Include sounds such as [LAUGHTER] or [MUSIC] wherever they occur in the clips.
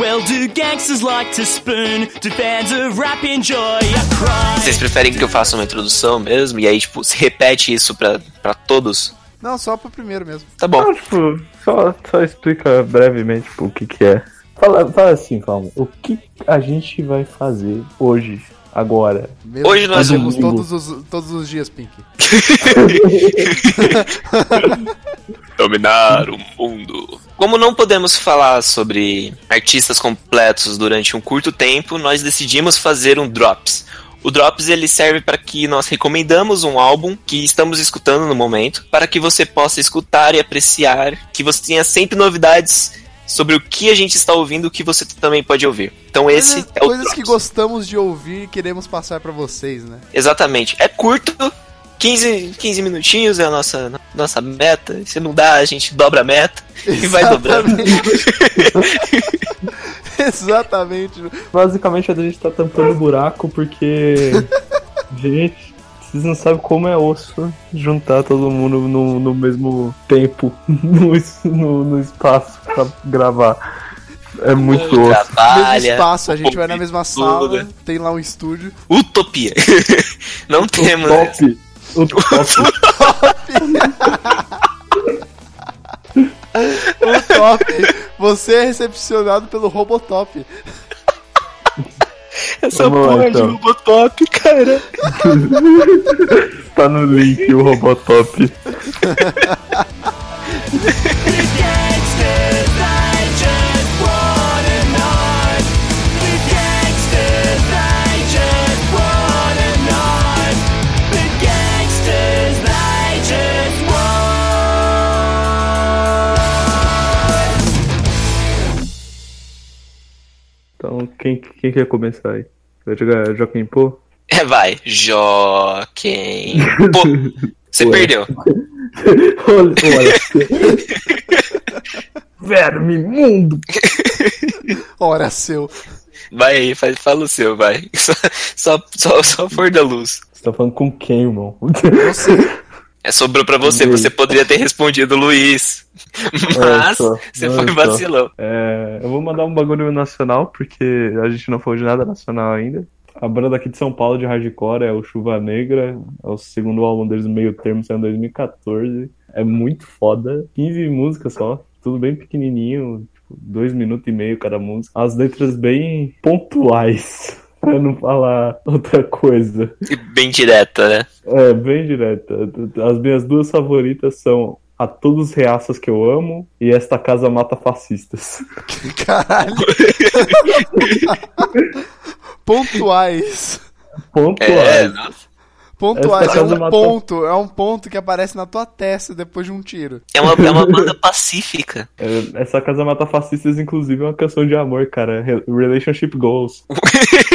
Well, do gangsters like to spoon? Do fans of rap enjoy a? Vocês preferem que eu faça uma introdução mesmo? E aí, tipo, se repete isso pra, pra todos? Não, só pro primeiro mesmo. Tá bom. Não, tipo, só, só explica brevemente tipo, o que que é. Fala, fala assim, calma. O que a gente vai fazer hoje, agora? Mesmo Hoje nós vamos- todos os, todos os dias, Pink. [LAUGHS] [LAUGHS] Dominar o mundo. Como não podemos falar sobre artistas completos durante um curto tempo, nós decidimos fazer um Drops. O Drops ele serve para que nós recomendamos um álbum que estamos escutando no momento, para que você possa escutar e apreciar, que você tenha sempre novidades sobre o que a gente está ouvindo que você também pode ouvir. Então esse coisas é o coisas que Drops. gostamos de ouvir e queremos passar pra vocês, né? Exatamente. É curto, 15, 15 minutinhos é a nossa, nossa meta. Se não dá, a gente dobra a meta e vai dobrando. Exatamente. [LAUGHS] Basicamente a gente tá tampando buraco porque. gente, vocês não sabem como é osso juntar todo mundo no, no mesmo tempo, [LAUGHS] no, no, no espaço pra gravar. É muito osso. mesmo Trabalha. espaço, a gente vai na mesma tudo. sala, tem lá um estúdio. Utopia. [LAUGHS] Não temos. Top! O top! O top! Você é recepcionado pelo Robotop. Essa Vamos lá, porra de então. Robotop, cara. tá no link o Robotop. [LAUGHS] quem, quem quer começar aí? Vai jogar Joaquim Pô? [LAUGHS] É, vai. Joaquim. Pô, você Ué. perdeu. [LAUGHS] olha, olha. [LAUGHS] Verme mundo! Ora seu. Vai aí, faz, fala o seu, vai. Só, só, só, só for da luz. Você tá falando com quem, irmão? É, sobrou pra você, você poderia ter respondido Luiz. [LAUGHS] Mas só, você foi vacilão. É, eu vou mandar um bagulho nacional, porque a gente não falou de nada nacional ainda. A banda daqui de São Paulo de hardcore é o Chuva Negra, é o segundo álbum deles, meio termo, saiu em 2014. É muito foda. 15 músicas só, tudo bem pequenininho, tipo, dois minutos e meio cada música. As letras bem pontuais, pra não falar outra coisa. Bem direta, né? É, bem direta. As minhas duas favoritas são A Todos os Reaças que eu amo e Esta Casa Mata Fascistas. [LAUGHS] Caralho. [LAUGHS] Pontuais. Pontuais. É, nossa. Pontuais, é um mata- ponto, é um ponto que aparece na tua testa depois de um tiro. É uma, é uma banda pacífica. É, Essa Casa Mata Fascistas, inclusive, é uma canção de amor, cara. Re- Relationship Goals. [LAUGHS]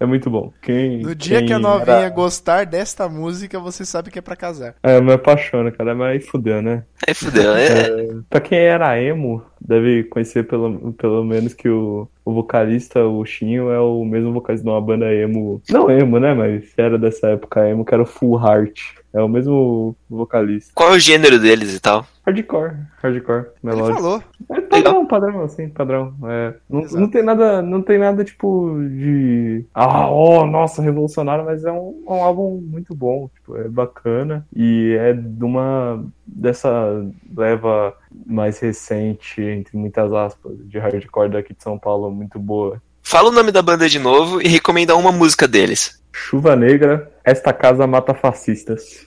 É muito bom. Quem, No dia quem que a novinha era- gostar desta música, você sabe que é pra casar. É, me apaixona, cara. Mas aí fudeu, né? Aí fudeu, é. Pra quem era emo, deve conhecer pelo, pelo menos que o, o vocalista, o Shinho, é o mesmo vocalista de uma banda emo. Não emo, né? Mas era dessa época emo, que era o Full Heart. É o mesmo vocalista. Qual é o gênero deles e tal? Hardcore, hardcore, Ele melódico. falou. É padrão, padrão, assim, padrão. É, não, não tem nada, não tem nada tipo de. Ah, oh, nossa, revolucionário, mas é um, um álbum muito bom, tipo, é bacana. E é de uma. dessa leva mais recente, entre muitas aspas, de hardcore daqui de São Paulo, muito boa. Fala o nome da banda de novo e recomenda uma música deles. Chuva Negra, Esta Casa Mata Fascistas.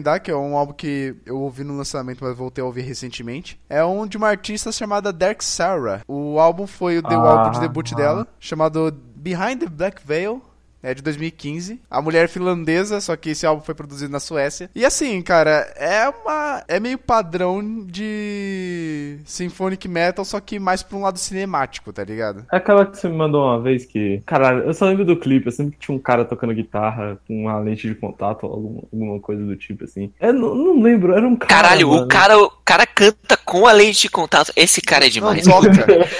Recomendar, que é um álbum que eu ouvi no lançamento, mas voltei a ouvir recentemente, é um de uma artista chamada Dark Sarah. O álbum foi o, de- o álbum de debut Ah. dela, chamado Behind the Black Veil. É de 2015. A mulher é finlandesa, só que esse álbum foi produzido na Suécia. E assim, cara, é uma. É meio padrão de symphonic metal, só que mais pra um lado cinemático, tá ligado? É aquela que você me mandou uma vez que. Caralho, eu só lembro do clipe, eu sempre tinha um cara tocando guitarra com uma lente de contato ou alguma, alguma coisa do tipo assim. Eu não, não lembro, era um cara. Caralho, mano. o cara, o cara canta com a lente de contato. Esse cara é demais. Não toca. [LAUGHS]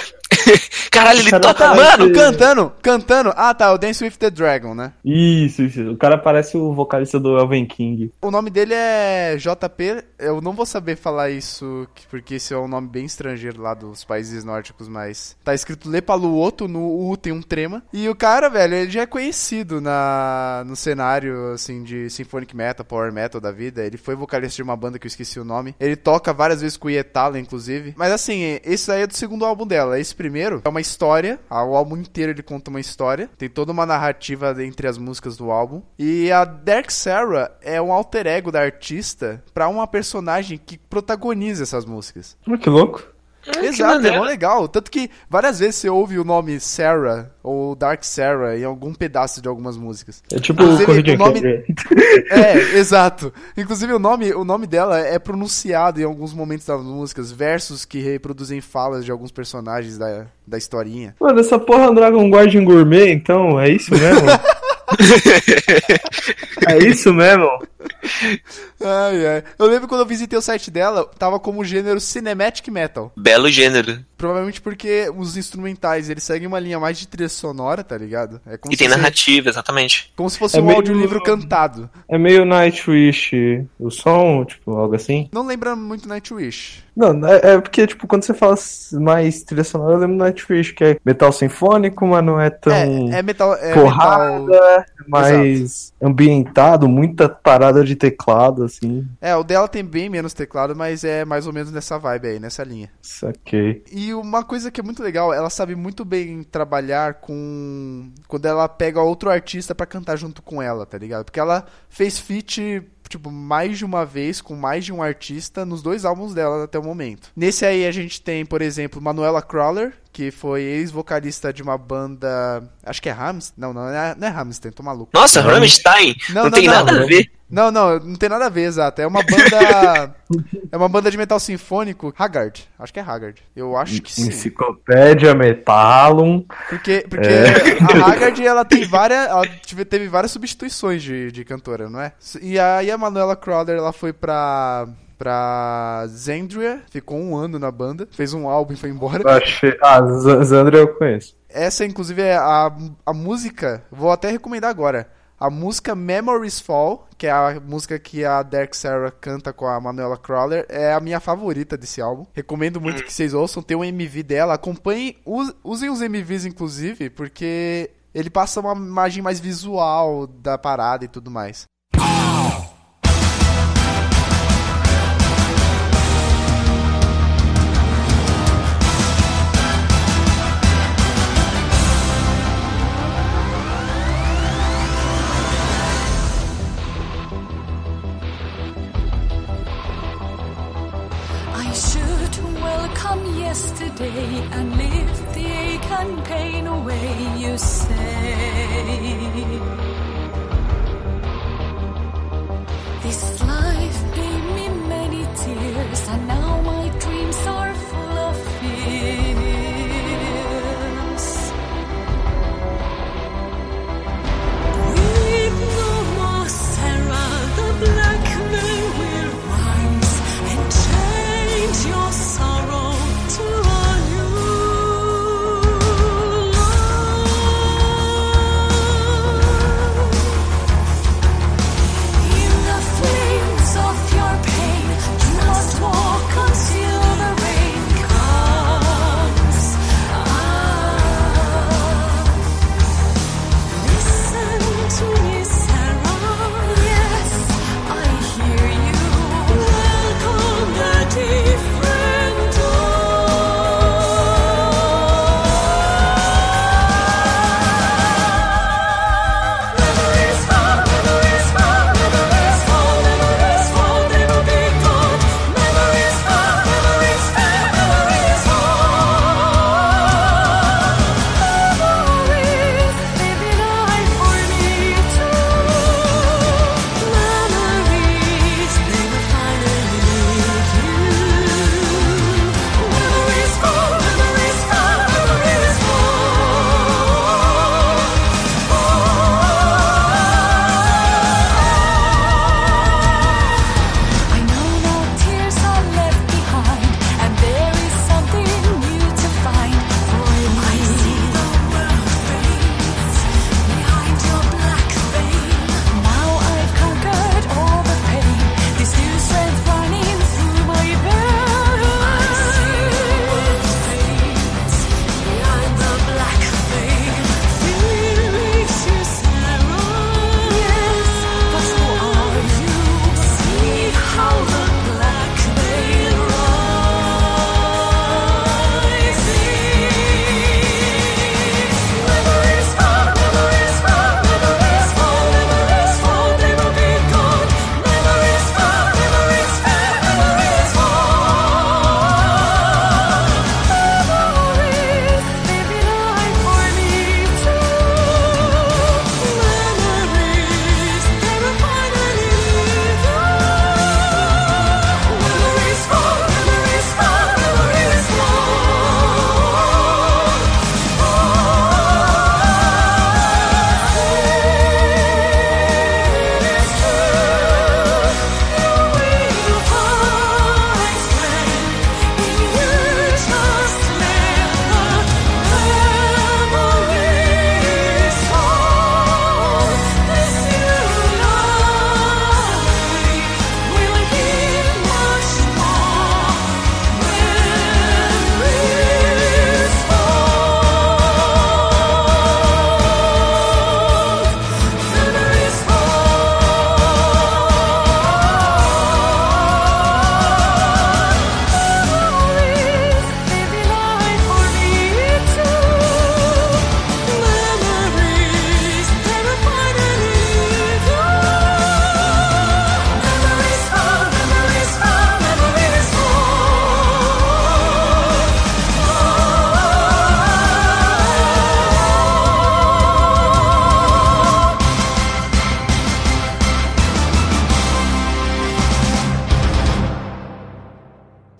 Caralho, ele Cara, toca. tá- Mano, Esse- Cantando, cantando. Ah, tá, o Dance with the Dragon, né? Isso, isso. O cara parece o vocalista do Elven King. O nome dele é JP. Eu não vou saber falar isso, que- porque esse é um nome bem estrangeiro lá dos países nórdicos, mas tá escrito Lepaluoto, no U tem um trema. E o cara, velho, ele já é conhecido na, no cenário, assim, de symphonic metal, power metal da vida. Ele foi vocalista de uma banda que eu esqueci o nome. Ele toca várias vezes com o Yetala, inclusive. Mas assim, esse aí é do segundo álbum dela. Esse primeiro é uma história. O álbum inteiro ele conta uma história. Tem toda uma narrativa entre as músicas do álbum. E a Dark Sarah é um alter ego da artista pra uma personagem que protagoniza essas músicas. Ah, que louco. Exato, é mó legal. Tanto que várias vezes você ouve o nome Sarah ou Dark Sarah em algum pedaço de algumas músicas. É tipo Inclusive, o nome- [LAUGHS] É, exato. Inclusive o nome, o nome dela é pronunciado em alguns momentos das músicas, versos que reproduzem falas de alguns personagens da, da historinha. Mano, essa porra é um Dragon Guardian Gourmet, então, é isso mesmo? [LAUGHS] [LAUGHS] é isso mesmo? Ai, ai. Eu lembro quando eu visitei o site dela, tava como gênero Cinematic Metal. belo gênero. Provavelmente porque os instrumentais, eles seguem uma linha mais de trilha sonora, tá ligado? É como E se tem fosse- narrativa, exatamente. Como se fosse É um meio- audiolivro cantado. É meio Nightwish o som, tipo, algo assim? Não lembra muito Nightwish. Não, é, é porque, tipo, quando você fala mais trilha sonora, eu lembro do Nightwish, que é metal sinfônico, mas não é tão É, é metal. É porrada, metal... é mais ambientado, muita parada de teclado, assim. É, o dela tem bem menos teclado, mas é mais ou menos nessa vibe aí, nessa linha. Saquei. E uma coisa que é muito legal, ela sabe muito bem trabalhar com. Quando ela pega outro artista pra cantar junto com ela, tá ligado? Porque ela fez feat, tipo, mais de uma vez com mais de um artista nos dois álbuns dela até o momento. Nesse aí a gente tem, por exemplo, Manuela Crawler, que foi ex-vocalista de uma banda. Acho que é Hamstein. Não, não, é, não é tô maluco. Nossa, Rammstein! Não, Não, não, tem não. nada a ver. Não, não, não tem nada a ver, exato. É uma banda. [LAUGHS] é uma banda de metal sinfônico. Haggard. Acho que é Haggard. Eu acho que sim. Enciclopédia Metalum. Porque, porque É. a Haggard, ela tem várias. Ela teve várias substituições de, de cantora, não é? E aí a Manuela Crowder, ela foi pra. Pra Zendria, ficou um ano na banda, fez um álbum e foi embora. Achei... Ah, Z- Zandra eu conheço. Essa, inclusive, é a, a música. Vou até recomendar agora. A música Memories Fall, que é a música que a Derek Sarah canta com a Manuela Crawler, é a minha favorita desse álbum. Recomendo muito que vocês ouçam. Tem um MV dela. Acompanhem, us- usem os MVs, inclusive, porque ele passa uma imagem mais visual da parada e tudo mais. welcome yesterday and lift the ache and pain away, you say. This life gave me many tears, and now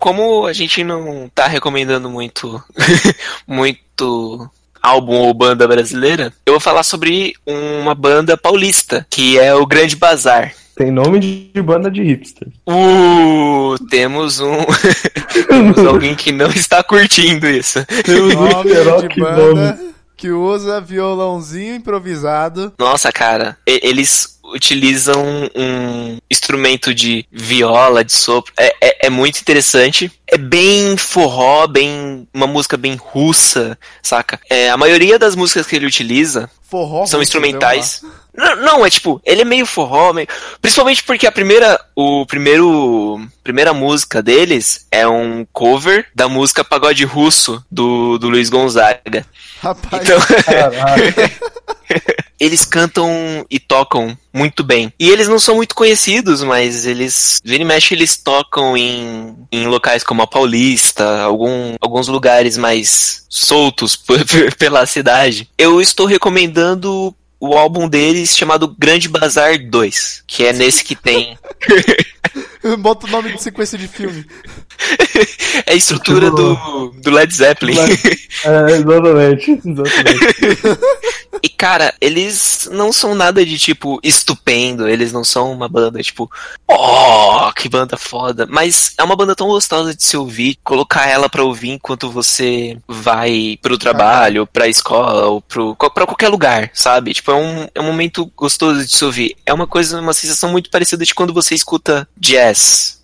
como a gente não tá recomendando muito, [LAUGHS] muito álbum ou banda brasileira, eu vou falar sobre uma banda paulista, que é o Grande Bazar. Tem nome de banda de hipster. Uh, temos um. [LAUGHS] temos alguém que não está curtindo isso. Nome Niterói, de que banda que usa violãozinho improvisado. Nossa, cara, e- eles utilizam um instrumento de viola, de sopro. É, é, é muito interessante. É bem forró, bem. uma música bem russa, saca? É, a maioria das músicas que ele utiliza Forró. são instrumentais. Não, não, é tipo, ele é meio forró, meio... principalmente porque a primeira, o primeiro, primeira música deles é um cover da música Pagode Russo do, do Luiz Gonzaga. Rapaz, Então, Caralho. [LAUGHS] [LAUGHS] eles cantam e tocam muito bem. E eles não são muito conhecidos, mas eles, vira e mexe, eles tocam em, em locais como a Paulista, algum, alguns lugares mais soltos [LAUGHS] pela cidade. Eu estou recomendando o álbum deles chamado Grande Bazar 2, que é nesse que tem [LAUGHS] bota o nome de sequência de filme. [LAUGHS] é a estrutura do, do Led Zeppelin. [LAUGHS] É, exatamente. exatamente. E cara, eles não são nada de tipo estupendo, eles não são uma banda tipo, oh, que banda foda, mas é uma banda tão gostosa de se ouvir, colocar ela pra ouvir enquanto você vai pro trabalho, pra escola ou pro para qualquer lugar, sabe? Tipo, é um, é um momento gostoso de se ouvir. É uma coisa, uma sensação muito parecida de quando você escuta jazz,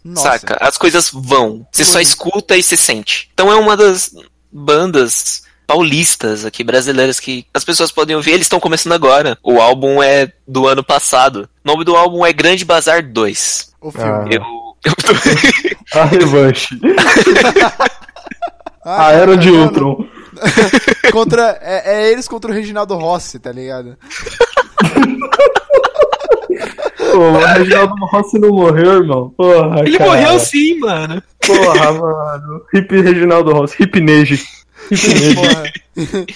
Nossa. saca? As coisas vão, você só escuta e se sente. Então é uma das bandas paulistas aqui, brasileiras, que as pessoas podem ouvir. Eles estão começando agora. O álbum é do ano passado. O nome do álbum é Grande Bazar 2. O filme. Ah. Eu, [LAUGHS] A revanche. [LAUGHS] Ah, A era de não, Ultron. não. [LAUGHS] Contra, é, é eles contra o Reginaldo Rossi, tá ligado? Pô, o Reginaldo Rossi não morreu, irmão. Porra, Ele cara. morreu sim, mano. Porra, mano. Hip Reginaldo Rossi. Hip Neji. Hip Neji. [LAUGHS]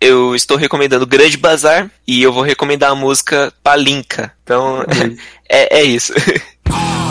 Eu estou recomendando Grande Bazar e eu vou recomendar a música Palinka. Então, [LAUGHS] é, é isso. [LAUGHS]